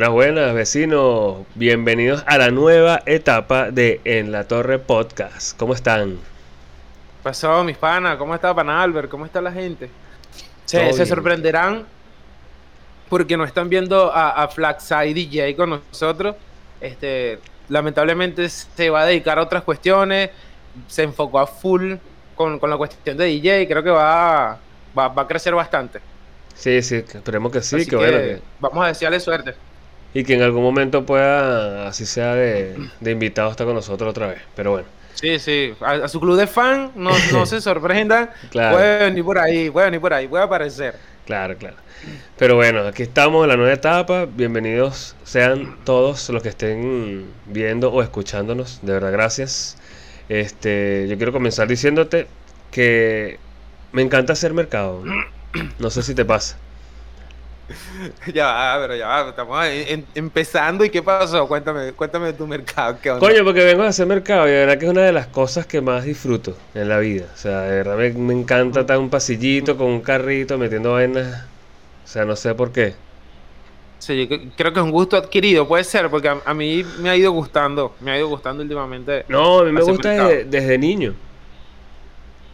Buenas, buenas, vecinos. Bienvenidos a la nueva etapa de En la Torre Podcast. ¿Cómo están? Pasó, mis panas. ¿Cómo está, pana Albert? ¿Cómo está la gente? Se, se sorprenderán porque no están viendo a, a Flaxide DJ con nosotros. Este, lamentablemente se va a dedicar a otras cuestiones. Se enfocó a full con, con la cuestión de DJ. Creo que va, va, va a crecer bastante. Sí, sí, esperemos que sí, que, que bueno. que- vamos a desearle suerte. Y que en algún momento pueda, así sea de, de invitado, estar con nosotros otra vez. Pero bueno, Sí, sí. A, a su club de fan, no, no se sorprendan. Claro. Puede venir por ahí, puede venir por ahí, puede aparecer. claro, claro. Pero bueno, aquí estamos en la nueva etapa. Bienvenidos sean todos los que estén viendo o escuchándonos. De verdad, gracias. Este, yo quiero comenzar diciéndote que me encanta hacer mercado. No sé si te pasa. Ya va, pero ya va, estamos en- empezando y qué pasó, cuéntame, cuéntame de tu mercado, qué onda. Coño, porque vengo a hacer mercado y de verdad que es una de las cosas que más disfruto en la vida. O sea, de verdad me, me encanta estar en un pasillito con un carrito metiendo vainas. O sea, no sé por qué. Sí, yo cre- creo que es un gusto adquirido, puede ser, porque a, a mí me ha ido gustando, me ha ido gustando últimamente. No, a mí me gusta desde niño.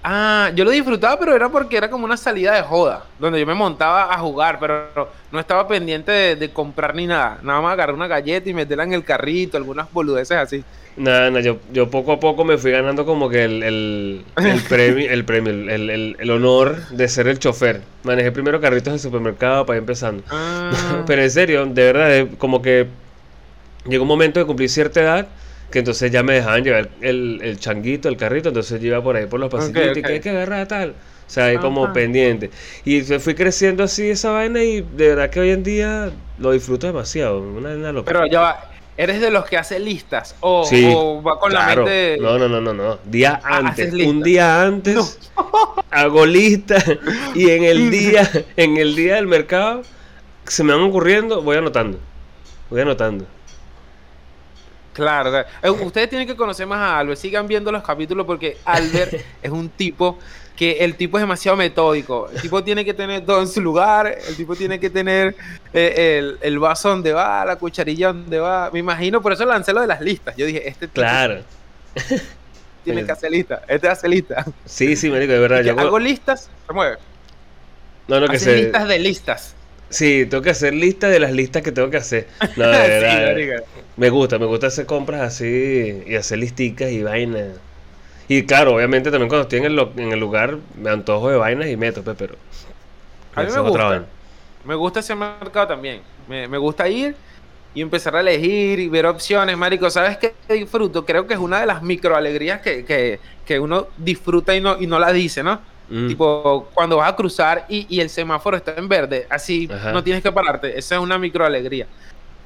Ah, yo lo disfrutaba, pero era porque era como una salida de joda, donde yo me montaba a jugar, pero no estaba pendiente de, de comprar ni nada. Nada más agarrar una galleta y meterla en el carrito, algunas boludeces así. Nada, nada, yo, yo poco a poco me fui ganando como que el, el, el premio, el premio, el, el- el honor de ser el chofer. Manejé primero carritos en supermercado para ir empezando. Ah, Pero en serio, de verdad, eh, como que llegó un momento de cumplir cierta edad que entonces ya me dejaban llevar el, el changuito, el carrito, entonces yo iba por ahí por los pasillitos y que hay que agarrar tal. O sea, ahí como pendiente. Y se- fui creciendo así esa vaina y de verdad que hoy en día lo disfruto demasiado. Una, una locura. pero ya va, ¿eres de los que hace listas? ¿O, Sí, o va con claro. la mente...? No, no, no, no, no. Día Ah, antes. Un día antes hago lista y en el día, en el día del mercado se me van ocurriendo, voy anotando. Voy anotando. Claro, claro. Eh, Ustedes tienen que conocer más a Albert. Sigan viendo los capítulos porque Albert es un tipo que el tipo es demasiado metódico. El tipo tiene que tener todo en su lugar. El tipo tiene que tener eh, el, el vaso donde va, la cucharilla donde va. Me imagino, por eso lancé lo de las listas. Yo dije, este tipo Claro. tiene que hacer lista. Este hace lista. Sí, sí, marico, de verdad. Yo, hago listas, se mueve. no, no, que Hace se... listas de listas. Sí, tengo que hacer lista de las listas que tengo que hacer. No, de verdad. me gusta, me gusta hacer compras así y hacer listicas y vainas. Y claro, obviamente también cuando estoy en el, lo- en el lugar me antojo de vainas y meto, pues, pero... A mí me gusta. Me gusta ese mercado también. Me, me gusta ir y empezar a elegir y ver opciones, marico. ¿Sabes qué disfruto? Creo que es una de las microalegrías que, que, que uno disfruta y no, y no la dice, ¿no? Mm. Tipo, cuando vas a cruzar y, y el semáforo está en verde, así Ajá. no tienes que pararte. Esa es una microalegría.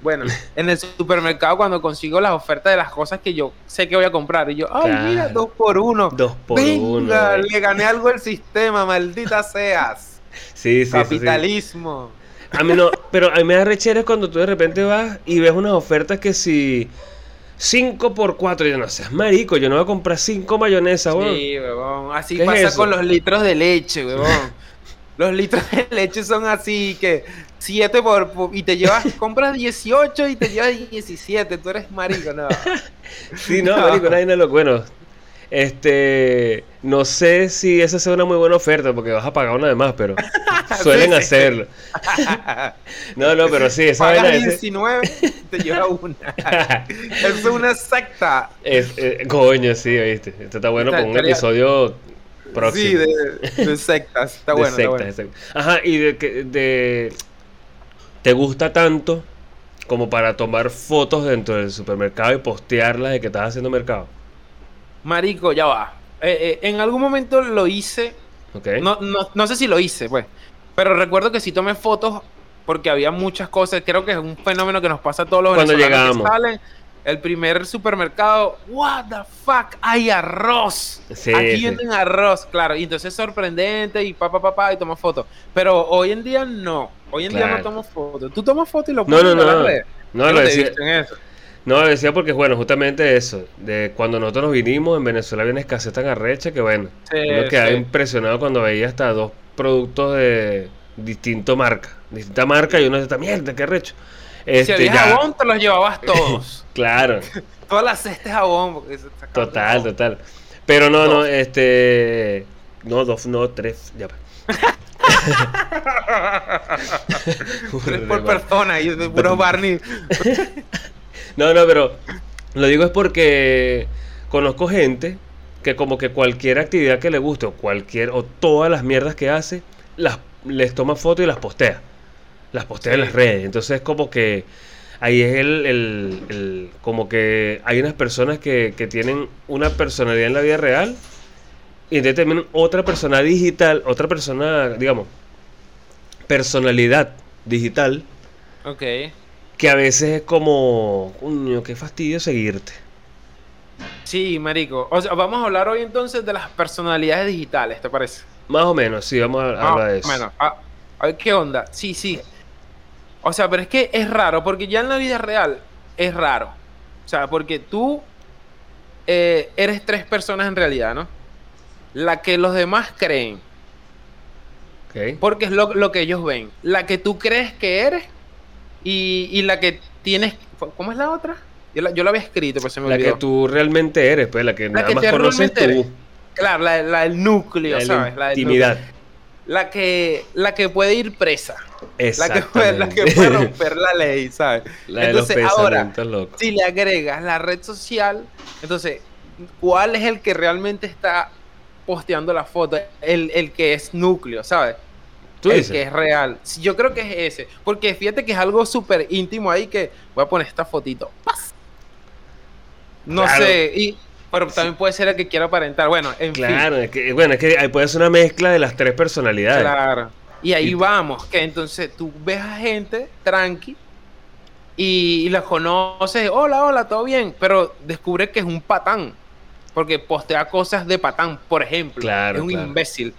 Bueno, en el supermercado cuando consigo las ofertas de las cosas que yo sé que voy a comprar y yo, ay, mira, dos por uno. Dos por Venga, uno. eh. le gané algo al sistema, maldita seas. Sí, sí, sí, sí. Capitalismo. A mí no, pero a mí me da rechera es cuando tú de repente vas y ves unas ofertas que si 5 por 4 yo no seas marico, yo no voy a comprar 5 mayonesas, weón. Sí, huevón. Así ¿Qué es pasa eso? con los litros de leche, huevón. los litros de leche son así que 7 por, por- y te llevas, compras 18 y te llevas 17. Tú eres marico, no. Sí, no, marico, nadie no lo bueno. Este, no sé si esa sea una muy buena oferta porque vas a pagar una de más, pero suelen Sí, sí. hacerlo. No, no, pero sí, esa Pagas vaina ese- 19 y te llevas una. Es una secta. es, eh, coño, sí, ¿viste? Esto está bueno con un episodio próximo. Sí, de, de sectas. Está de bueno, está sectas, bueno. de sectas. Ajá, y de que de te gusta tanto como para tomar fotos dentro del supermercado y postearlas de que estás haciendo mercado. Marico, ya va. Eh, eh, en algún momento lo hice. No, no, no sé si lo hice, pues. Pero recuerdo que sí tomé fotos porque había muchas cosas. Creo que es un fenómeno que nos pasa a todos los Cuando venezolanos llegamos. que salen. El primer supermercado, what the fuck, hay arroz. Sí, Aquí sí. venden arroz, claro. Y entonces es sorprendente y pa, pa, pa, pa, y tomo fotos. Pero hoy en día no. Hoy en día no tomo fotos. ¿Tú tomas fotos y lo No, pones no, en no, las no. redes? No, Yo lo decía, en eso. No, decía porque, bueno, justamente eso, de cuando nosotros nos vinimos, en Venezuela había una escasez tan arrecha que, bueno, Sí, uno quedaba sí. impresionado cuando veía hasta dos productos de distinto marca, distinta marca, y uno dice, esta mierda, qué arrecho. si Este, había ya- jabón, te los llevabas todos. Claro, Todas las cestas de jabón. Porque se sacaban total, jabón. total. Pero no, no, este. No, dos, no, tres. Ya. Tres por persona y de puros Barney. No, no, pero lo digo es porque conozco gente que como que cualquier actividad que le guste o cualquier o todas las mierdas que hace las les toma foto y las postea. Las postea en las redes. Entonces como que ahí es el, el- el- como que hay unas personas que, que tienen una personalidad en la vida real y entonces también otra persona digital, otra persona, digamos, personalidad digital Ok. Que a veces es como, coño, qué fastidio seguirte. Sí, marico. O sea, vamos a hablar hoy entonces de las personalidades digitales, ¿te parece? Más o menos, sí, vamos a Ah, hablar de eso. Bueno, a, a ver qué onda. Sí, sí. O sea, pero es que es raro, porque ya en la vida real es raro. O sea, porque tú eh, eres tres personas en realidad, ¿no? La que los demás creen, Ok. porque es lo, lo que ellos ven. La que tú crees que eres y, y la que tienes... ¿Cómo es la otra? Yo la, yo la había escrito, pero se me La olvidó. que tú realmente eres, pues la que nada que más conoces tú. eres. Claro, la, la del núcleo, La, ¿sabes? La intimidad. núcleo. La que, la que puede ir presa. La que, puede, la que puede romper la ley, ¿sabes? La de los Entonces, ahora. Si le agregas la red social, entonces, ¿cuál es el que realmente está posteando la foto? El, el que es núcleo, ¿sabes? Tú el dices. que es real. Yo creo que es ese. Porque fíjate que es algo súper íntimo ahí que voy a poner esta fotito. ¡Paz! No Claro. sé. Y, pero también puede ser el que quiera aparentar. Bueno, en fin. Claro, es que, bueno, es que ahí puede ser una mezcla de las tres personalidades. Claro. Y ahí Y- vamos, que entonces tú ves a gente tranqui y, y la conoces, hola, hola, todo bien, pero descubre que es un patán, porque postea cosas de patán, por ejemplo. Claro, es un claro. imbécil.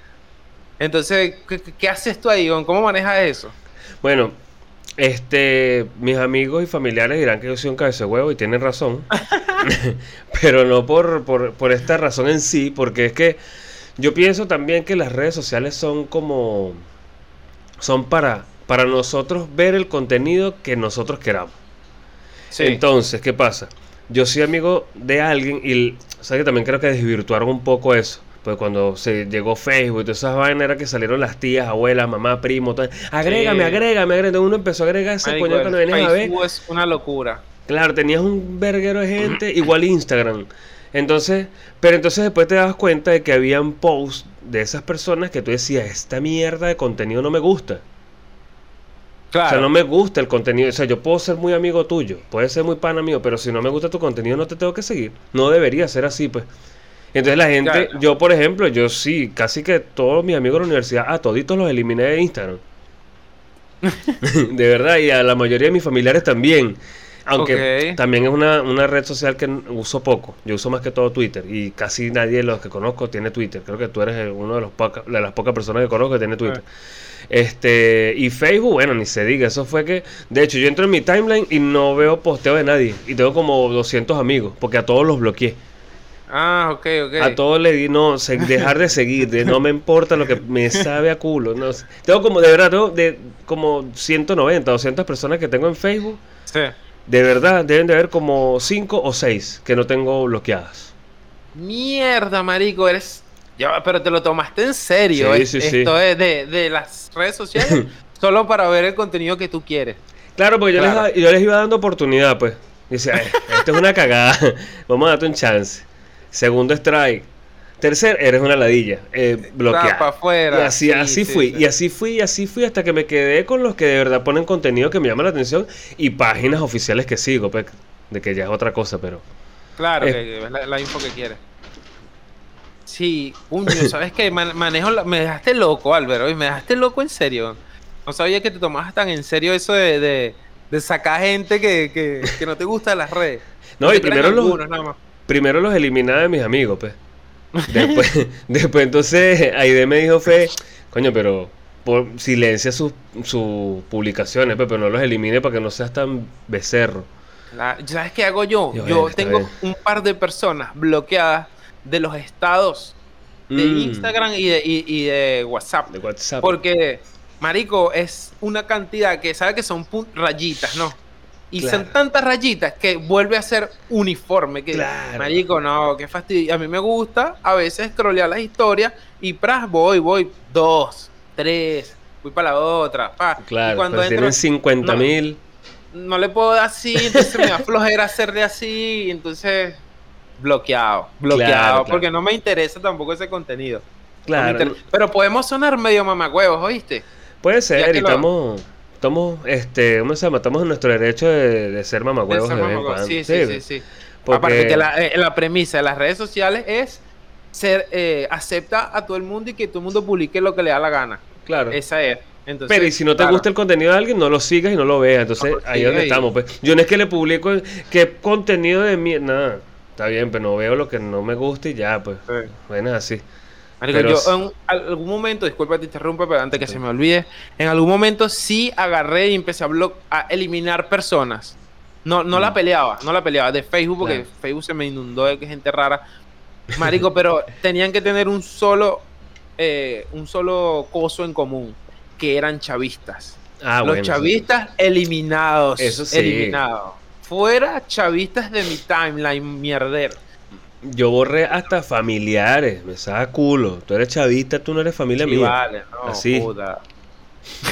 Entonces, ¿qué, haces tú ahí? ¿Cómo manejas eso? Bueno, este, mis amigos y familiares dirán que yo soy un cabeza huevo y tienen razón. Pero no por, por, por esta razón en sí, porque es que yo pienso también que las redes sociales son como, son para, para nosotros ver el contenido que nosotros queramos. Sí. Entonces, ¿qué pasa? Yo soy amigo de alguien y, ¿sabes que También creo que desvirtuaron un poco eso. Pues cuando se llegó Facebook y todas esas vainas era que salieron las tías, abuelas, mamá, primo, todo. Agrégame, Sí. agrégame, agrégame. Uno empezó a agregar ese coño no venías a ver. Facebook es una locura. Claro, tenías un verguero de gente, igual Instagram. Entonces, pero entonces después te das cuenta de que habían posts de esas personas que tú decías, esta mierda de contenido no me gusta. Claro. O sea, no me gusta el contenido. O sea, yo puedo ser muy amigo tuyo, puedes ser muy pana mío, pero si no me gusta tu contenido no te tengo que seguir. No debería ser así, pues. Entonces la gente, Claro. yo por ejemplo, yo sí, casi que todos mis amigos de la universidad, a toditos los eliminé de Instagram. de verdad, y a la mayoría de mis familiares también. Aunque también es una, una red social que uso poco. Yo uso más que todo Twitter. Y casi nadie de los que conozco tiene Twitter. Creo que tú eres uno de, los poca- de las pocas personas que conozco que tiene Twitter. Este, y Facebook, bueno, ni se diga. Eso fue que, de hecho, yo entro en mi timeline y no veo posteo de nadie. Y tengo como 200 amigos, porque a todos los bloqueé. Ah, ok, ok. A todos le di no, se- dejar de seguir, de no me importa lo que me sabe a culo. No, tengo como, de verdad, tengo de, como 190, 200 personas que tengo en Facebook. Sí. De verdad, deben de haber como 5 o 6 que no tengo bloqueadas. Mierda, marico, eres. Ya, pero te lo tomaste en serio. Sí, es- sí, sí. Esto es de, de las redes sociales solo para ver el contenido que tú quieres. Claro, porque yo, Claro. Les, yo les iba dando oportunidad, pues. Dice, "Ay, esto es una cagada. Vamos a darte un chance. Segundo strike. Tercer, eres una ladilla. Eh, bloqueada. Y así, Sí, así sí, fui, sí. y así fui, y así fui hasta que me quedé con los que de verdad ponen contenido que me llama la atención y páginas oficiales que sigo, pues, de que ya es otra cosa, pero... Claro, Eh. que es la, la info que quieres. Sí, puño, ¿sabes qué? Man- manejo la- me dejaste loco, Álvaro, y me dejaste loco en serio. No sabía que te tomabas tan en serio eso de, de, de sacar gente que, que, que no te gusta de las redes. No, y primero los, algunos, nada más. Primero los eliminaba de mis amigos, pues. Después, después entonces Aide me dijo, Fe, coño, pero por, silencia sus, sus publicaciones, pues, pero no los elimine para que no seas tan becerro. La- ¿Sabes qué hago yo? Yo, tengo bien. un par de personas bloqueadas de los estados de Mm, Instagram y de, y- y de WhatsApp. De WhatsApp. Porque, marico, es una cantidad que sabe que son rayitas, ¿no? Y Claro. son tantas rayitas que vuelve a ser uniforme. Que, Claro. Marico, no, qué fastidio. A mí me gusta a veces scrollear las historias y pras, voy, voy, dos, tres, voy para la otra. pa. y Claro, cuando pero entro, tienen 50 no. mil. no le puedo dar así, entonces me da flojera hacerle así, y entonces bloqueado, bloqueado, Claro, porque no me interesa tampoco ese contenido. Claro, Pero podemos sonar medio mamagüevos, ¿oíste? puede ser, y lo- estamos, este, ¿cómo se llama? Estamos en nuestro derecho de, de ser mamagüevos de. Sí, sí, sí, sí. porque- Aparte que la, eh, la premisa de las redes sociales es ser, eh, acepta a todo el mundo y que todo el mundo publique lo que le da la gana. claro. Esa es. Entonces, Pero y si no te claro. gusta el contenido de alguien, no lo sigas y no lo veas. Entonces, No lo ahí es donde estamos. Pues. Yo no es que le publico qué contenido de mierda. Nada, está bien, pero no veo lo que no me gusta y ya, pues. Sí. Bueno, así. Marico, Pero yo en algún momento, disculpa te interrumpa, pero antes que se me olvide, en algún momento sí agarré y empecé a, eliminar personas. No, no la Mm. peleaba, no la peleaba de Facebook porque Claro. Facebook se me inundó de gente rara. Marico, pero tenían que tener un solo, eh, un solo coso en común, que eran chavistas. Ah, Los bueno. sí. chavistas eliminados. Eso sí. Eliminados. Fuera chavistas de mi timeline, mierder. Yo borré hasta familiares. Me saca culo. Tú eres chavista, tú no eres familia Sí, mía. vale, no, Así. puta.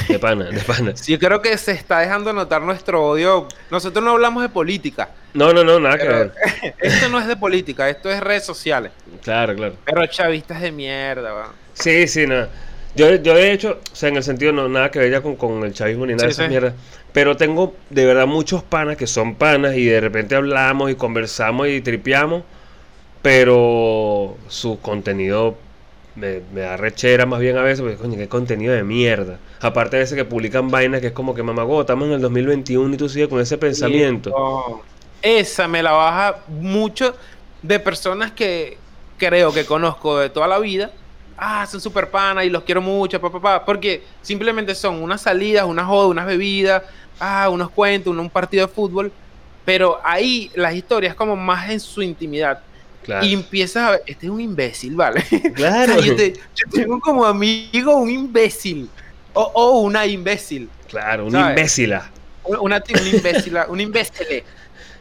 De pana, de pana. Sí, yo creo que se está dejando notar nuestro odio. Nosotros no hablamos de política. No, no, no, nada que ver. Esto no es de política, esto es redes sociales. Claro, claro. Pero chavistas de mierda, weón. Sí, sí, nada. Yo, yo de hecho, o sea, en el sentido no nada que ver ya con, con el chavismo ni nada de Sí, esa sí. mierda. Pero tengo de verdad muchos panas que son panas y de repente hablamos y conversamos y tripeamos, pero su contenido me, me da rechera más bien a veces, porque coño, qué contenido de mierda. Aparte de veces que publican vainas que es como que mamagó, estamos en el 2021 y tú sigues con ese pensamiento. No. Esa me la baja mucho de personas que creo que conozco de toda la vida. Ah, son super panas y los quiero mucho, papá, papá. Porque simplemente son unas salidas, unas jodas, unas bebidas, ah, unos cuentos, un, un partido de fútbol. Pero ahí las historias como más en su intimidad. Claro. Y empiezas a ver, este es un imbécil, ¿vale? Claro. O sea, yo, te- yo tengo como amigo un imbécil. O, o una imbécil. Claro, un ¿sabes? imbécila. Una, una, una imbécil, una imbécile.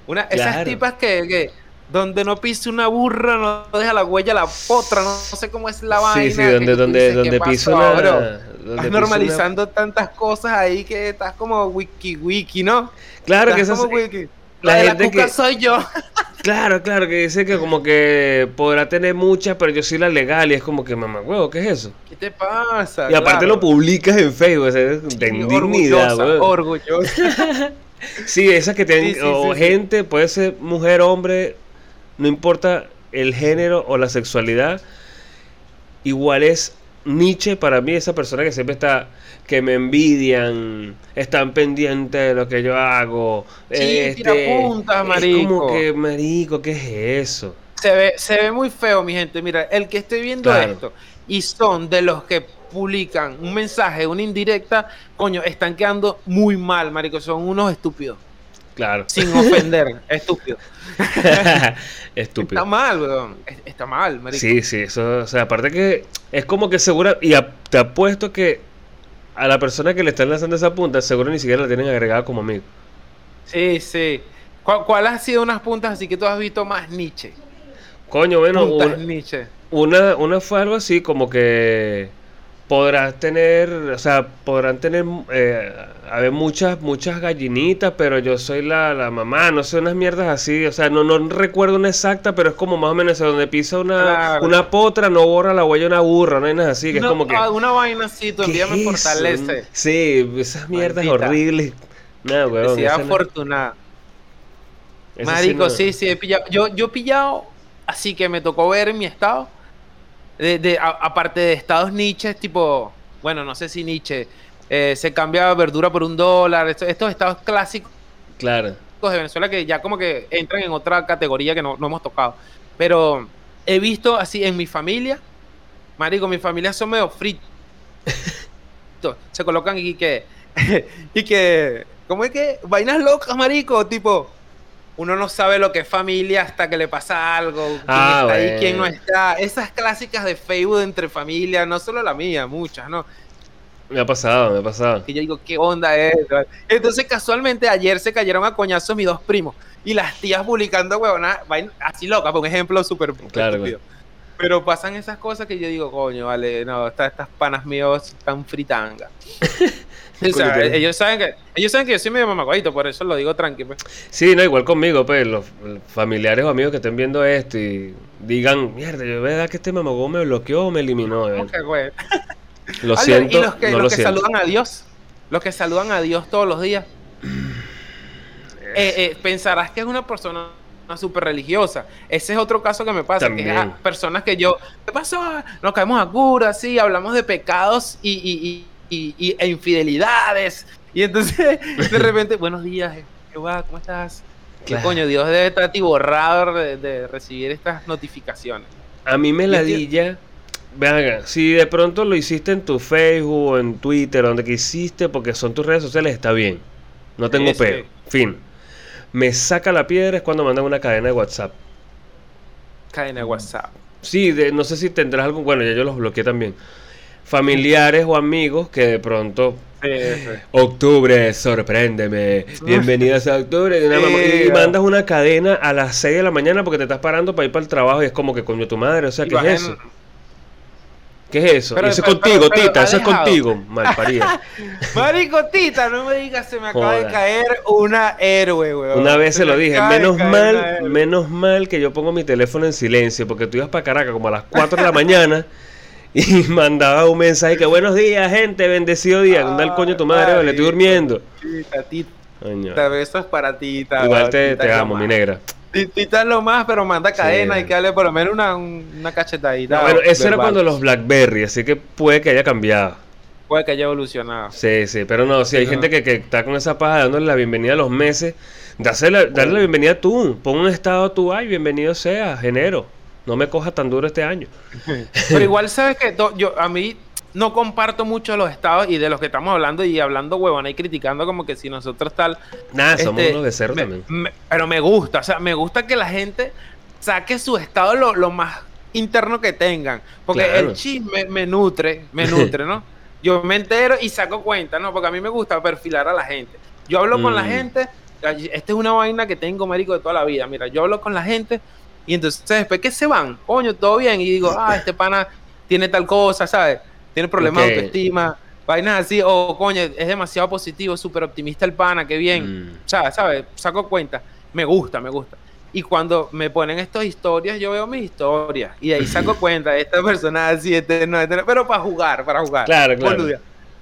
Una, Esas tipas que, que donde no pisa una burra, no deja la huella la potra, no, no sé cómo es la vaina. Sí, sí, donde, donde, donde ¿qué piso una. donde Estás una- normalizando tantas cosas ahí que estás como wiki wiki, ¿no? Claro que esas, como wiki. La La, de la cuca que- soy yo. Claro, claro, que dice que como que podrá tener muchas, pero yo soy la legal y es como que mamá huevo, ¿qué es eso? ¿Qué te pasa? Y aparte Claro. lo publicas en Facebook, o sea, de indignidad, orgullosa, orgullosa. Sí, esas que tienen, Sí, sí, o sí. gente, puede ser mujer, hombre, no importa el género o la sexualidad, igual es Nietzsche para mí, esa persona que siempre está, que me envidian, están pendientes de lo que yo hago. Sí, tira puntas, Es como marico. que, marico, ¿qué es eso? Se ve, se ve muy feo, mi gente. Mira, el que esté viendo Claro. esto y son de los que publican un mensaje, una indirecta, coño, están quedando muy mal, marico. Son unos estúpidos. Claro. Sin ofender, estúpidos. Estúpido. Está mal, weón. Es- Está mal, marico. Sí, sí, eso, o sea, aparte que es como que segura, y a- te apuesto que a la persona que le están lanzando esa punta, seguro ni siquiera la tienen agregada como amigo. Sí, sí. ¿Cuál, cuál ha sido unas puntas así que tú has visto más Nietzsche? Coño, bueno, puntas una, Nietzsche. una, una fue algo así como que podrás tener, o sea, podrán tener, eh, haber muchas, muchas gallinitas, pero yo soy la, la mamá, no sé, unas mierdas así, o sea, no, no recuerdo una exacta, pero es como más o menos donde pisa una, Claro. una potra, no borra la huella una burra, no hay nada así, que No, es como que... ah, una vaina así, tu ¿qué envía me es eso? fortalece. Sí, esas mierdas Maldita. horribles. Nada, weón. Decía no- afortunada. esa Marico, no- sí, sí, he pillado. Yo, yo he pillado, así que me tocó ver en mi estado, de, de- a- aparte de estados Nietzsche, tipo, bueno, no sé si Nietzsche, eh, se cambia verdura por un dólar, esto- estos estados clásicos Claro. de Venezuela que ya como que entran en otra categoría que no, no hemos tocado. Pero he visto así en mi familia, Marico, mi familia son medio fritos. Se colocan y que, y que, ¿cómo es que? Vainas locas, Marico, tipo, uno no sabe lo que es familia hasta que le pasa algo, quién Ah, está ahí, quién no está. Esas clásicas de Facebook entre familia, no solo la mía, muchas, ¿no? Me ha pasado, me ha pasado. Y yo digo, ¿qué onda es? Entonces, casualmente, ayer se cayeron a coñazos mis dos primos. Y las tías publicando, huevona, así loca, por un ejemplo súper claro. Pero pasan esas cosas que yo digo, coño, vale, no, estas, estas panas míos están fritanga. o sea, ellos saben que ellos saben que yo soy medio mamacuadito, por eso lo digo tranquilo. Pues. Sí, no, igual conmigo, pues, los familiares o amigos que estén viendo esto y digan, mierda, yo verdad que este mamagó me bloqueó o me eliminó. Okay, Lo siento. Y los que, los que saludan a Dios, los que saludan a Dios todos los días. Eh, eh, pensarás que es una persona súper religiosa. Ese es otro caso que me pasa, que es personas que yo, ¿qué pasó? Nos caemos a cura, sí, hablamos de pecados y, e infidelidades. Y entonces, de repente, buenos días, Jehová, ¿cómo estás? ¿Qué coño? Dios debe estar atiborrado de, de recibir estas notificaciones. A mí me ladilla... Vean, si de pronto lo hiciste en tu Facebook o en Twitter, donde quisiste, porque son tus redes sociales, está bien. No tengo peo. Fin me saca la piedra es cuando mandan una cadena de WhatsApp. Cadena de WhatsApp. Sí, no sé si tendrás algo. Bueno, ya yo los bloqueé también. Familiares o amigos que de pronto. Octubre, sorpréndeme. Bienvenidas a octubre. Y, mandas una cadena a las 6 de la mañana porque te estás parando para ir para el trabajo y es como que coño tu madre. O sea, ¿qué es eso? ¿Qué es eso? eso es contigo, Tita, eso es contigo, malparida. Marico, Tita, no me digas, se me acaba de caer una héroe, weón. Una vez se, lo dije, menos mal, menos mal que yo pongo mi teléfono en silencio, porque tú ibas para Caracas como a las 4 de la mañana y mandaba un mensaje que buenos días, gente, bendecido día, anda el coño tu madre, le estoy durmiendo. Tita. Besos para Tita. Igual te, te amo, mi negra. Tita lo más, pero manda cadena y que darle por lo menos una, una cachetadita. bueno, eso era cuando los Blackberry, así que puede que haya cambiado. Puede que haya evolucionado. Sí, sí, pero no, si hay gente que, que, está con esa paja dándole la bienvenida a los meses, darle la bienvenida tú, pon un estado tú, ay, bienvenido sea, enero. No me coja tan duro este año. pero igual sabes que yo a mí no comparto mucho los estados y de los que estamos hablando y hablando huevona y criticando como que si nosotros tal. Nada, somos este, unos de cero también. pero me gusta, o sea, me gusta que la gente saque su estado lo, más interno que tengan. Porque el chisme me nutre, me nutre, ¿no? Yo me entero y saco cuenta, ¿no? Porque a mí me gusta perfilar a la gente. Yo hablo con la mm. gente, esta es una vaina que tengo, marico, de toda la vida. Mira, yo hablo con la gente y entonces después que se van, coño, todo bien. Y digo, ah, este pana tiene tal cosa, ¿sabes? tiene problemas de autoestima, vainas así, o coño, es demasiado positivo, súper optimista el pana, qué bien. Mm. O sea, ¿sabes? Saco cuenta. Me gusta, me gusta. Y cuando me ponen estas historias, yo veo mis historias. Y ahí saco cuenta, esta persona así, este, no, este, pero para jugar, para jugar. Claro, claro.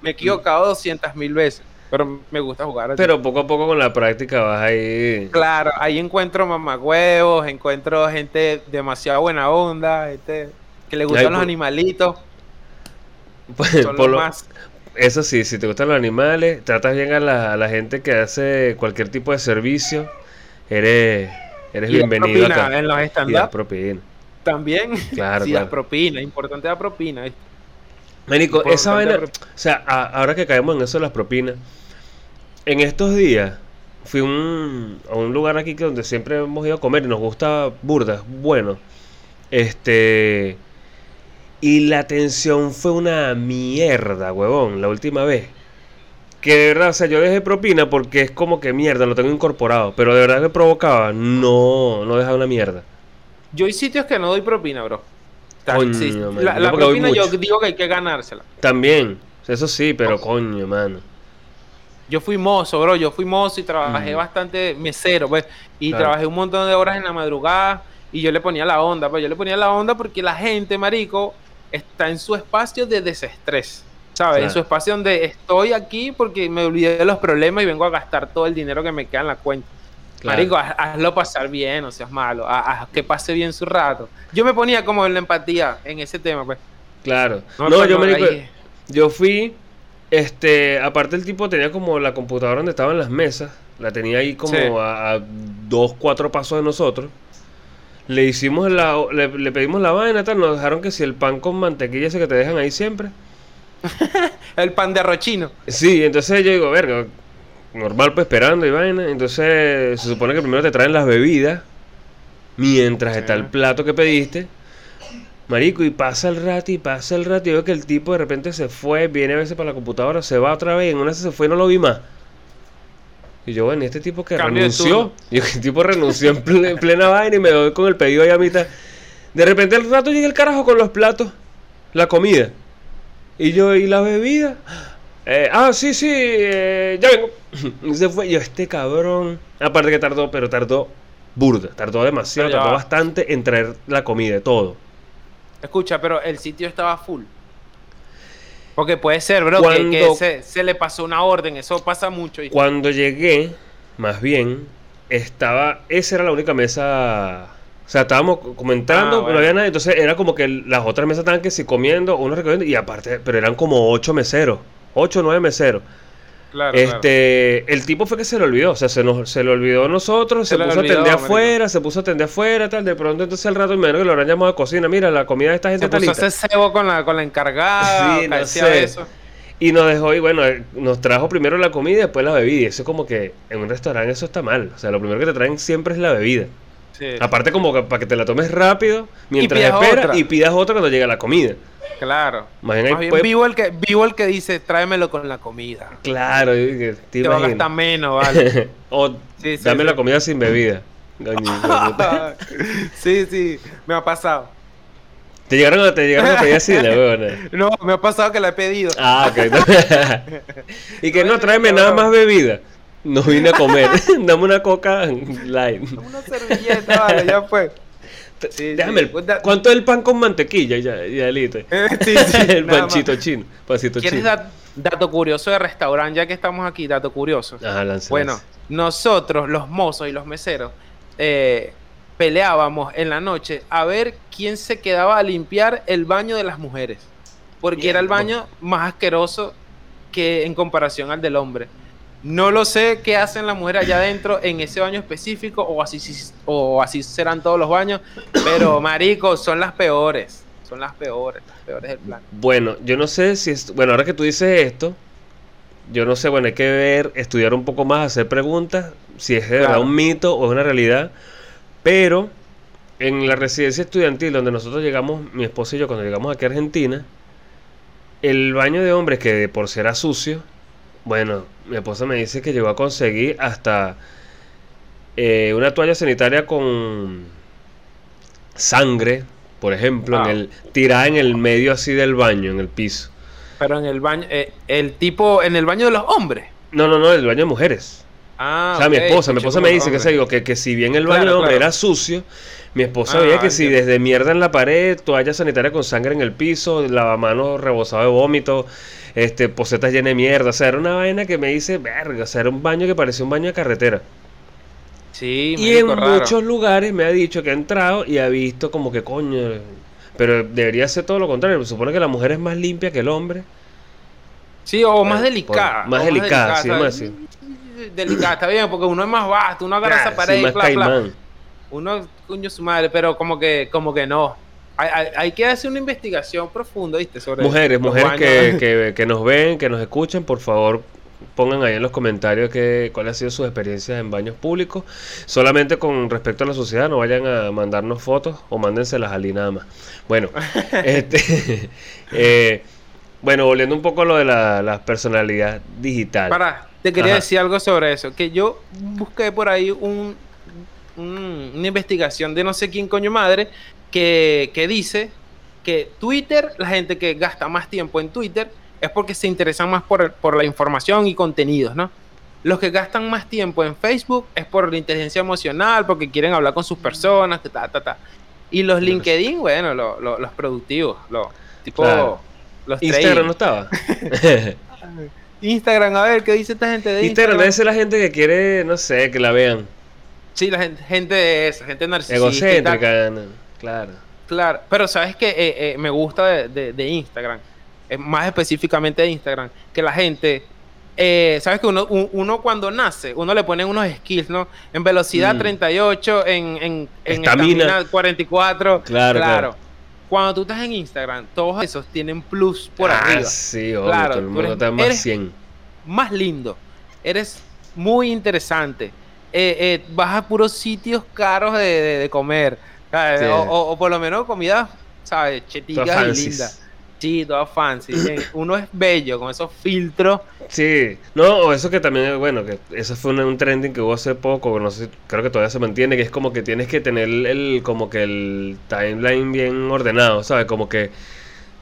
Me he equivocado 200 mil veces. Pero me gusta jugar. Pero poco a poco con la práctica vas ahí. Claro, ahí encuentro mamagüevos, encuentro gente demasiado buena onda, gente que le gustan los animalitos. Pues, por lo, más. Eso sí, si te gustan los animales, tratas bien a la, a la gente que hace cualquier tipo de servicio, eres, eres bienvenido acá. En los stand propina. También. Claro, sí, la propina, importante la propina. Ménico, esa vaina, o sea, ahora que caemos en eso de las propinas, en estos días fui un, a un lugar aquí que donde siempre hemos ido a comer y nos gusta burda, bueno. Este y la atención fue una mierda, huevón, la última vez. Que de verdad, o sea, yo dejé propina porque es como que mierda, lo tengo incorporado. Pero de verdad que provocaba, no, no deja una mierda. Yo hay sitios que no doy propina, bro. La, propina yo digo que hay que ganársela. También, eso sí, pero coño, mano. Yo fui mozo, bro. Yo fui mozo y trabajé bastante mesero, pues. Y trabajé un montón de horas en la madrugada. Y yo le ponía la onda, pues. Yo le ponía la onda porque la gente, marico, está en su espacio de desestrés. ¿Sabes? En su espacio donde estoy aquí porque me olvidé de los problemas y vengo a gastar todo el dinero que me queda en la cuenta. Marico, hazlo pasar bien, no seas malo, haz, que pase bien su rato. Yo me ponía como en la empatía en ese tema, pues. Claro. No, yo me yo fui, este, aparte el tipo tenía como la computadora donde estaban las mesas, la tenía ahí como a, a, dos, cuatro pasos de nosotros. Le hicimos la, le, pedimos la vaina, tal, nos dejaron que si el pan con mantequilla ese que te dejan ahí siempre. el pan de arrochino. Sí, entonces yo digo, verga, normal pues esperando y vaina. Entonces se supone que primero te traen las bebidas mientras está el plato que pediste. Marico, y pasa el rato y pasa el rato y veo que el tipo de repente se fue, viene a veces para la computadora, se va otra vez, y en una se fue y no lo vi más. Y yo, bueno, ¿y este tipo que Cambio renunció. Y el tipo renunció en ple- en plena vaina y me doy con el pedido ahí a mitad. De repente al rato llega el carajo con los platos, la comida. Y yo, ¿y la bebida? Eh, ah, sí, sí, eh, ya vengo. Y se fue. Y yo, este cabrón. Aparte que tardó, pero tardó burda. Tardó demasiado, ya tardó bastante en traer la comida, todo. Escucha, pero el sitio estaba full. Porque puede ser, bro, que, Cuando- que se, se le pasó una orden. Eso pasa mucho. Cuando llegué, más bien, estaba. Esa era la única mesa. O sea, estábamos comentando, Ah, bueno. no había nadie. Entonces era como que las otras mesas estaban que si comiendo, unos recogiendo. Y aparte, pero eran como ocho meseros. Ocho o nueve meseros. Claro, claro. Este, el tipo fue que se le olvidó, o sea, se nos, se le olvidó a nosotros, Se puso a atender afuera, se puso a atender afuera, tal, de pronto entonces al rato, menos que lo habrán llamado a cocina, mira, la comida de esta gente Se puso talita. hacer cebo con la, con la encargada. Sí, no sé. eso. Y nos dejó, y bueno, nos trajo primero la comida y después la bebida, y eso como que en un restaurante eso está mal, o sea, lo primero que te traen siempre es la bebida. Sí. Aparte como que para que te la tomes rápido, mientras esperas, otra. y pidas otra cuando llega la comida. Claro. Más bien puede- vivo el, que, vivo el que dice, tráemelo con la comida. Claro, te Te va a gastar menos, ¿vale? o Sí, sí, dame sí. la comida sin bebida. Sí, sí, me ha pasado. Te llegaron a, te llegaron a pedir así, la huevona. No, me ha pasado que la he pedido. Ah, ok. y que no, tráeme nada más bebida. No vine a comer. Dame una coca light. Una servilleta, vale, ya fue. Sí, Déjame sí. el, Pues da- ¿Cuánto es el pan con mantequilla? Ya, ya listo. sí, sí, el panchito más. chino. Pancito ¿Quieres chino. dat- dato curioso de restaurante? Ya que estamos aquí, dato curioso. Ajá, lance, Bueno, lance. nosotros, los mozos y los meseros, eh, peleábamos en la noche a ver quién se quedaba a limpiar el baño de las mujeres. Porque era el baño más asqueroso que en comparación al del hombre. No lo sé qué hacen las mujeres allá adentro en ese baño específico o así, o así serán todos los baños, pero marico, son las peores. Son las peores, las peores del plan. Bueno, yo no sé si es. Bueno, ahora que tú dices esto, yo no sé, bueno, hay que ver, estudiar un poco más, hacer preguntas, si es de verdad un mito o es una realidad. Pero en la residencia estudiantil donde nosotros llegamos, mi esposo y yo, cuando llegamos aquí a Argentina, el baño de hombres, que de por ser sucio, bueno, mi esposa me dice que llegó a conseguir hasta eh, una toalla sanitaria con sangre, por ejemplo, en el, tirada en el medio así del baño, en el piso. Pero en el baño, eh, el tipo, en el baño de los hombres. No, no, no, el baño de mujeres. Ah, o sea, mi esposa, mi esposa me dice que, se digo, que, que si bien el baño Claro, de hombre claro. era sucio, mi esposa Ah, veía que si desde mierda en la pared, toalla sanitaria con sangre en el piso, lavamanos rebosado de vómito, este, posetas llenas de mierda. O sea, era una vaina que me dice, verga, o sea, era un baño que parecía un baño de carretera. Sí, Y en raro. muchos lugares me ha dicho que ha entrado y ha visto como que coño. Pero debería ser todo lo contrario. Se supone que la mujer es más limpia que el hombre. Sí, o más delicada. más o delicada, sí, ¿sabes? Delicada, está bien, porque uno es más vasto, uno agarra esa Ah, pared sí, y más bla. Uno, coño su madre, pero como que, como que no. Hay, que hacer una investigación profunda, ¿viste? Sobre Mujeres, mujeres que, que, que nos ven, que nos escuchen, por favor pongan ahí en los comentarios que, cuál ha sido su experiencia en baños públicos. Solamente con respecto a la sociedad, no vayan a mandarnos fotos o mándenselas a nada más. Bueno, este, eh, bueno, volviendo un poco a lo de la, la personalidad digital. Para, te quería Ajá. decir algo sobre eso. Que yo busqué por ahí un, un- una investigación de no sé quién coño madre que, que dice que Twitter, la gente que gasta más tiempo en Twitter es porque se interesan más por, por la información y contenidos, ¿no? Los que gastan más tiempo en Facebook es por la inteligencia emocional, porque quieren hablar con sus personas, ta, ta, ta. Y los LinkedIn, bueno, lo- lo- los productivos, los tipo Claro. los Instagram no estaba. Instagram, a ver, ¿qué dice esta gente de Instagram Instagram? debe ser la gente que quiere, no sé, que la vean. Sí, la gente, gente de esa, gente narcisista. Egocéntrica, claro. Claro, pero sabes que me gusta de, de- de Instagram, eh, más específicamente de Instagram, que la gente, eh, sabes que uno, un- uno cuando nace, uno le pone unos skills, ¿no? En velocidad Mm. 38, en, en, en Estamina. estamina 44. Claro, claro. Cuando tú estás en Instagram, todos esos tienen plus por ah, arriba. sí, obvio, Claro, todo el mundo eres- está más eres- 100. Más lindo. Eres muy interesante. Eh, eh, vas a puros sitios caros de- de comer. ¿Sabes? Sí. O, o- o por lo menos comida ¿sabes? Cheticas Todas y lindas. Sí, todas fancy. bien. Uno es bello con esos filtros. Sí, no, o eso que también, bueno, que eso fue un, un trending que hubo hace poco, no sé, creo que todavía se mantiene, que es como que tienes que tener el, como que el timeline bien ordenado, ¿sabes? Como que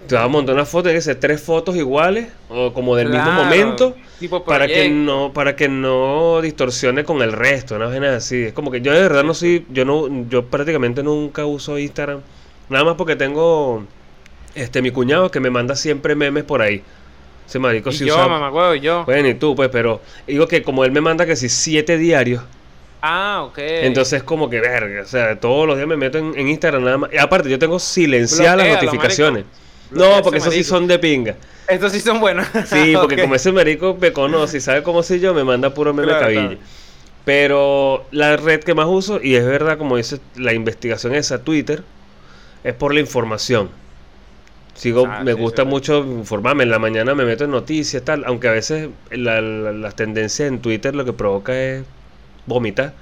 te vas a montar una foto, tiene que ser tres fotos iguales, o como del mismo momento, para que no, para que no distorsione con el resto, no vaina así. Es como que yo de verdad no soy, yo no, yo prácticamente nunca uso Instagram, nada más porque tengo este mi cuñado que me manda siempre memes por ahí. Ese marico sí yo, usa- mamá, huevo, yo. bueno, y tú, pues, pero digo que como él me manda que si siete diarios, Ah, ok. entonces como que verga, o sea, todos los días me meto en, en Instagram nada más. Y aparte, yo tengo silenciadas las notificaciones. No, porque esos sí son de pinga. Estos sí son buenos. Sí, porque como ese marico me conoce y sabe cómo soy yo, me manda puro meme Claro, cabilla. claro. Pero la red que más uso, y es verdad, como dice la investigación esa, Twitter, es por la información. Sigo, Ah, me sí, gusta sí, sí. mucho informarme. En la mañana me meto en noticias, tal. Aunque a veces la- la- las tendencias en Twitter lo que provoca es vomitar.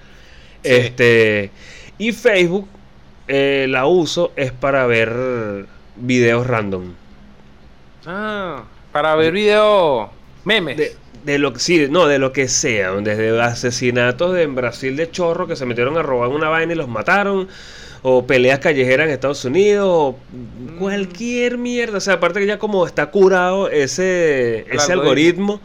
Este, y Facebook eh, la uso es para ver videos random. Ah, para ver video memes. De, de lo que sí, no, de lo que sea, desde asesinatos de, en Brasil de chorro que se metieron a robar una vaina y los mataron, o peleas callejeras en Estados Unidos, o cualquier mierda. O sea, aparte que ya como está curado ese, El ese algoritmo. algoritmo,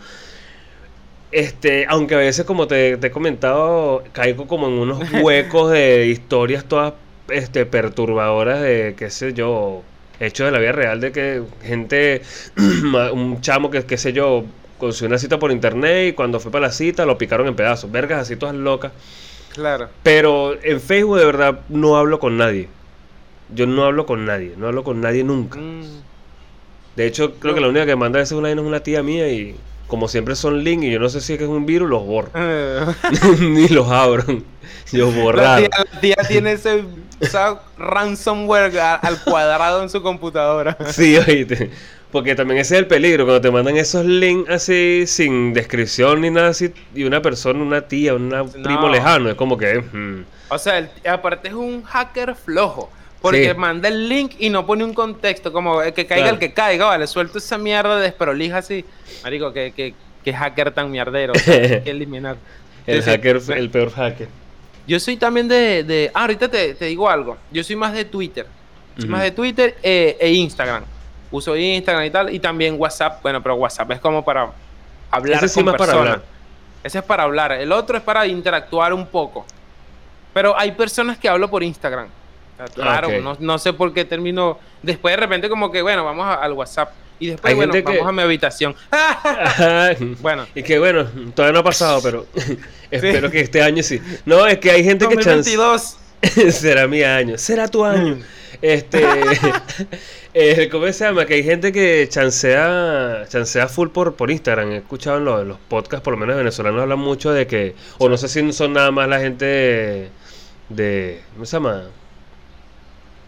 este, aunque a veces como te, te he comentado, caigo como en unos huecos de historias todas este, perturbadoras de, qué sé yo, hechos de la vida real, de que gente, un chamo que, qué sé yo, consiguió una cita por internet y cuando fue para la cita lo picaron en pedazos, vergas así todas locas. Claro. Pero en Facebook de verdad no hablo con nadie. Yo no hablo con nadie, no hablo con nadie nunca. Mm. De hecho, creo que la única que manda a veces una es una tía mía y como siempre son links y yo no sé si es que es un virus, los borro. Ni los abro. Yo La borrado. tía, la tía tiene ese, esa ransomware a- al cuadrado en su computadora. Sí, oíste. Porque también ese es el peligro, cuando te mandan esos links así, sin descripción ni nada así, y una persona, una tía, un primo No. lejano, es como que... mm, O sea, el- aparte es un hacker flojo. Porque Sí. manda el link y no pone un contexto, como eh, que caiga Claro. el que caiga, vale, suelto esa mierda de desprolija así. Marico, que, que, que hacker tan mierdero, o sea, hay que eliminar. el Sí, sí. hacker, el peor hacker. Yo soy también de, de- ah, ahorita te, te digo algo. Yo soy más de Twitter. Soy más de Twitter eh, e Instagram. Uso Instagram y tal. Y también WhatsApp. Bueno, pero WhatsApp es como para hablar Ese sí con para personas. hablar. Ese es para hablar. El otro es para interactuar un poco. Pero hay personas que hablo por Instagram. Sea, Claro, no, no sé por qué termino. Después de repente como que, bueno, vamos a- al WhatsApp. Y después, Hay bueno, gente que- vamos a mi habitación. Ajá. bueno. Y que bueno, todavía no ha pasado, pero espero que este año sí. No, es que hay gente que chance... 2022. Será mi año, será tu año. Mm. Este, eh, ¿cómo se llama? Que hay gente que chancea, chancea full por, por Instagram. He escuchado en los, los podcasts, por lo menos venezolanos, hablan mucho de que, o no sé si son nada más la gente de, de- ¿cómo se llama?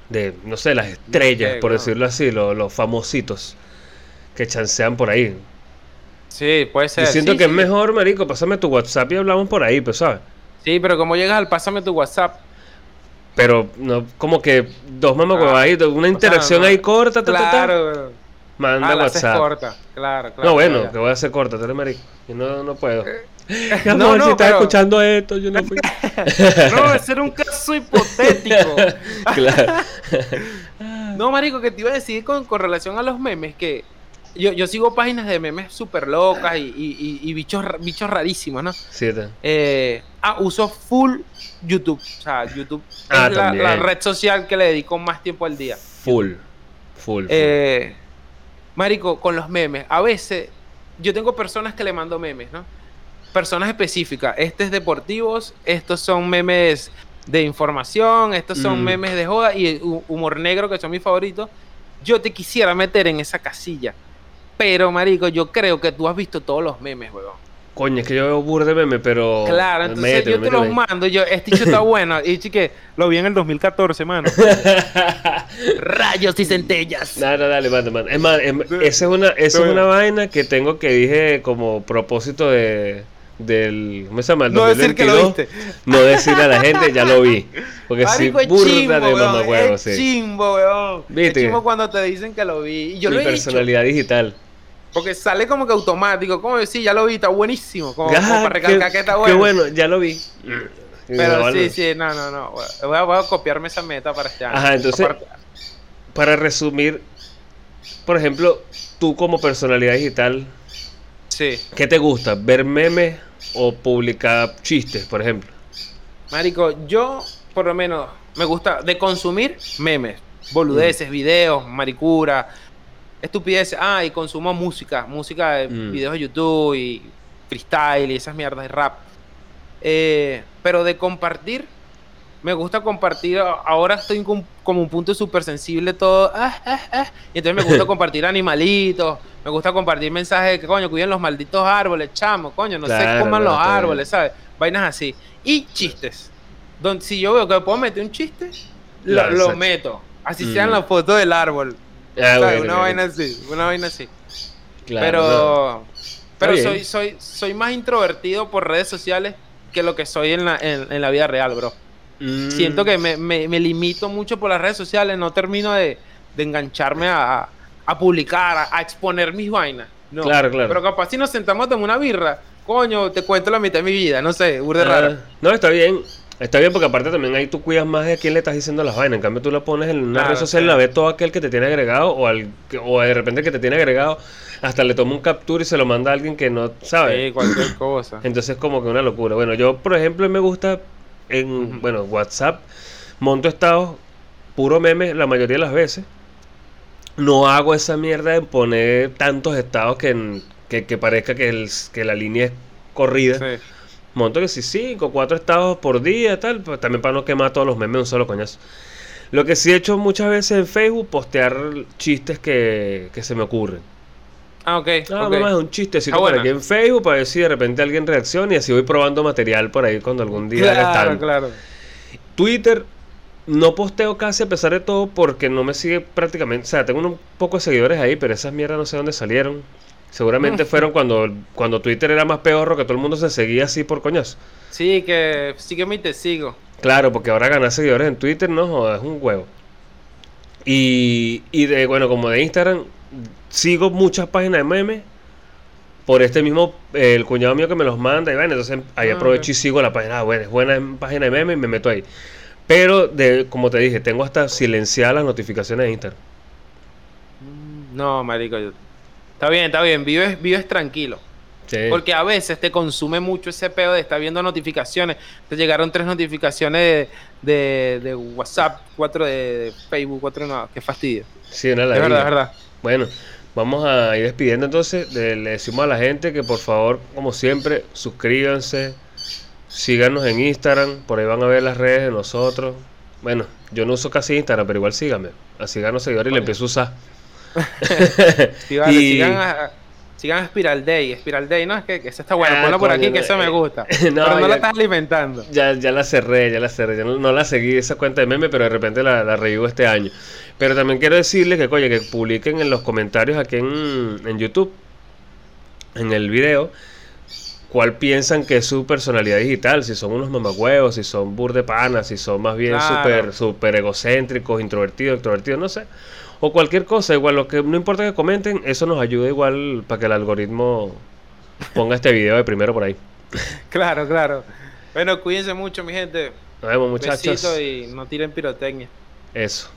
De, no sé, las estrellas, por decirlo así, los, los famositos que chancean por ahí. Sí, puede ser. Yo siento Sí, que es mejor, marico, pásame tu WhatsApp y hablamos por ahí, pues, ¿sabes? Sí, pero como llegas al pásame tu WhatsApp. Pero no, como que dos Ah, mamagüevitos, una interacción no. ahí corta, ta, ta, ta, Claro. manda Ah, la WhatsApp. corta. Claro, claro. no, bueno, ya. que voy a hacer corta, tú marico. Yo no, no puedo. No, No, no, si estás pero- escuchando esto, yo no fui. No, ese era un caso hipotético. claro. No, marico, que te iba a decir con, con relación a los memes que yo, yo sigo páginas de memes súper locas y, y- y- y bichos, bichos rarísimos, ¿no? Sí. Eh, ah, uso full YouTube. O sea, YouTube Ah, es la, red social que le dedico más tiempo al día. Full. Full. full. Eh, marico, con los memes. A veces yo tengo personas que le mando memes, ¿no? Personas específicas. Este es deportivos, estos son memes de información, estos son Mm. memes de joda y hu- humor negro, que son mis favoritos. Yo te quisiera meter en esa casilla. Pero, marico, yo creo que tú has visto todos los memes, weón. Coño, es que yo veo burde meme, pero. Claro, entonces yo te los mando. Yo, este hecho está bueno. Y chique, lo vi en el 2014, mano. Rayos y centellas. No, no, dale, manda, manda. Es más, em- esa es una, esa es una vaina que tengo que dije como propósito de, del ¿cómo se llama? El No decir que lo 2022, viste. no decirle a la gente, ya lo vi. Porque sí, Marico, es burda de weón, mamahuevo, es sí. chimbo, weón. ¿Viste? Es chimbo cuando te dicen que lo vi. Y yo Mi lo he personalidad digital. Porque sale como que automático. Como decir, ya lo vi, está buenísimo. Como, como para recalcar qué- que está Qué bueno. bueno, ya lo vi. Pero No, sí, sí, no, no, no. Voy a, voy a copiarme esa meta para este año. Ajá, entonces- Aparte- Para resumir, por ejemplo, tú como personalidad digital, Sí. ¿qué te gusta? ¿Ver memes o publicar chistes, por ejemplo? Marico, yo por lo menos me gusta de consumir memes, boludeces, Mm. videos, maricura, estupideces. Ah, y consumo música, música de Mm. videos de YouTube y freestyle y esas mierdas de rap. Eh, pero de compartir, me gusta compartir. Ahora estoy como un punto súper sensible todo. ah, ah, ah, y entonces me gusta compartir animalitos. Me gusta compartir mensajes de que, coño, cuiden los malditos árboles, chamo, coño, no Claro, se coman los árboles, ¿sabes? Vainas así. Y chistes. Donde, si yo veo que puedo meter un chiste, lo, meto. Así Mm. sea en la foto del árbol. Ah, una bueno. vaina así, una vaina así. Claro, pero pero soy, soy, soy más introvertido por redes sociales que lo que soy en la, en, en la vida real, bro. Mm, Siento que me, me- me limito mucho por las redes sociales, no termino de, de engancharme a, a publicar, a, a exponer mis vainas. No. Claro, claro. Pero capaz si nos sentamos a tomar una birra, coño, te cuento la mitad de mi vida, no sé, burde ah, raro. No, está bien. Está bien porque aparte también ahí tú cuidas más de a quién le estás diciendo las vainas. En cambio tú la pones en una Claro, red social y sí. la ve todo aquel que te tiene agregado o, al, que- o de repente el que te tiene agregado hasta le toma un capture y se lo manda a alguien que no sabe. Sí, cualquier cosa. Entonces como que una locura. Bueno, yo por ejemplo me gusta en bueno, WhatsApp monto estados puro meme la mayoría de las veces. No hago esa mierda de poner tantos estados que, que parezca que, el- que la línea es corrida. Sí. Monto que si 5, 4 estados por día, tal, pues también para no quemar todos los memes un solo coñazo. Lo que sí he hecho muchas veces en Facebook, postear chistes que, que se me ocurren. Ah, ok. Ah, ok. mamá, es un chistecito Ah, por buena. aquí en Facebook para ver si de repente alguien reacciona y así voy probando material por ahí cuando algún día Claro, claro. Twitter no posteo casi a pesar de todo porque no me sigue prácticamente, o sea, tengo un poco de seguidores ahí, pero esas mierdas no sé dónde salieron. Seguramente fueron cuando, cuando Twitter era más peor que todo el mundo se seguía así por coñazo. Sí, que sígueme y te sigo. Claro, porque ahora ganar seguidores en Twitter no es un huevo. Y, y de, bueno, como de Instagram, sigo muchas páginas de memes por este mismo, eh, el cuñado mío que me los manda y bueno, entonces ahí Ah, aprovecho y sigo la página, ah, bueno, es buena página de memes y me meto ahí. Pero, de, como te dije, tengo hasta silenciadas las notificaciones de Instagram. No, marico. yo- Está bien, está bien. Vives, vives tranquilo. Sí. Porque a veces te consume mucho ese pedo de estar viendo notificaciones. Te llegaron tres notificaciones de, de, de WhatsApp, cuatro de, Facebook, cuatro no. Qué fastidio. Sí, una Es verdad, es verdad. Bueno, vamos a ir despidiendo entonces. De- le decimos a la gente que por favor, como siempre, suscríbanse, síganos en Instagram, por ahí van a ver las redes de nosotros. Bueno, yo no uso casi Instagram, pero igual síganme. Así gano seguidores y le empiezo a usar. Sí, vale, Y- sigan, a, sigan a Spiral Day. Spiral Day, no, es que, que esa está buena. Ah, Ponla por aquí, no, que eso me gusta. no, Pero no ya- la estás alimentando. Ya, ya la cerré, ya la cerré. Ya no, no la seguí esa cuenta de meme, pero de repente la, la revivo este año. Pero también quiero decirles que, coño, que publiquen en los comentarios aquí en, en YouTube, en el video, cuál piensan que es su personalidad digital. Si son unos mamagüevos, si son burdepanas, si son más bien Claro. súper super egocéntricos, introvertidos, extrovertidos, no sé. O cualquier cosa, igual, lo que no importa que comenten, eso nos ayuda igual para que el algoritmo ponga este video de primero por ahí. Claro, claro. Bueno, cuídense mucho, mi gente. Nos vemos, muchachos. Besito y no tiren pirotecnia. Eso.